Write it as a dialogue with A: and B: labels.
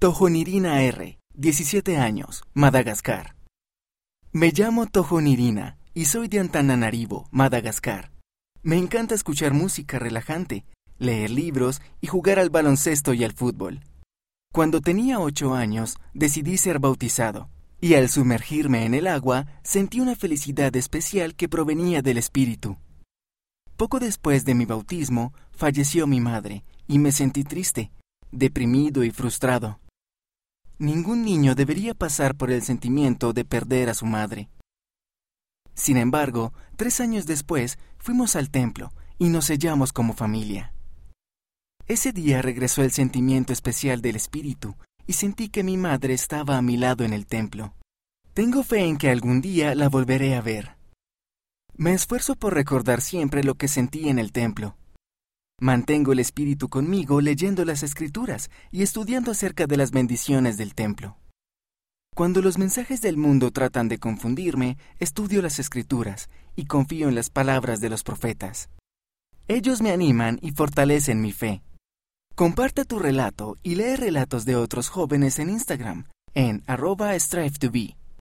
A: Tojonirina R, 17 años, Madagascar. Me llamo Tojonirina y soy de Antananarivo, Madagascar. Me encanta escuchar música relajante, leer libros y jugar al baloncesto y al fútbol. Cuando tenía ocho años, decidí ser bautizado, y al sumergirme en el agua sentí una felicidad especial que provenía del Espíritu. Poco después de mi bautismo, falleció mi madre, y me sentí triste, deprimido y frustrado. Ningún niño debería pasar por el sentimiento de perder a su madre. Sin embargo, tres años después fuimos al templo y nos sellamos como familia. Ese día regresó el sentimiento especial del espíritu y sentí que mi madre estaba a mi lado en el templo. Tengo fe en que algún día la volveré a ver. Me esfuerzo por recordar siempre lo que sentí en el templo. Mantengo el espíritu conmigo leyendo las escrituras y estudiando acerca de las bendiciones del templo. Cuando los mensajes del mundo tratan de confundirme, estudio las escrituras y confío en las palabras de los profetas. Ellos me animan y fortalecen mi fe. Comparte tu relato y lee relatos de otros jóvenes en Instagram en arroba strive to be.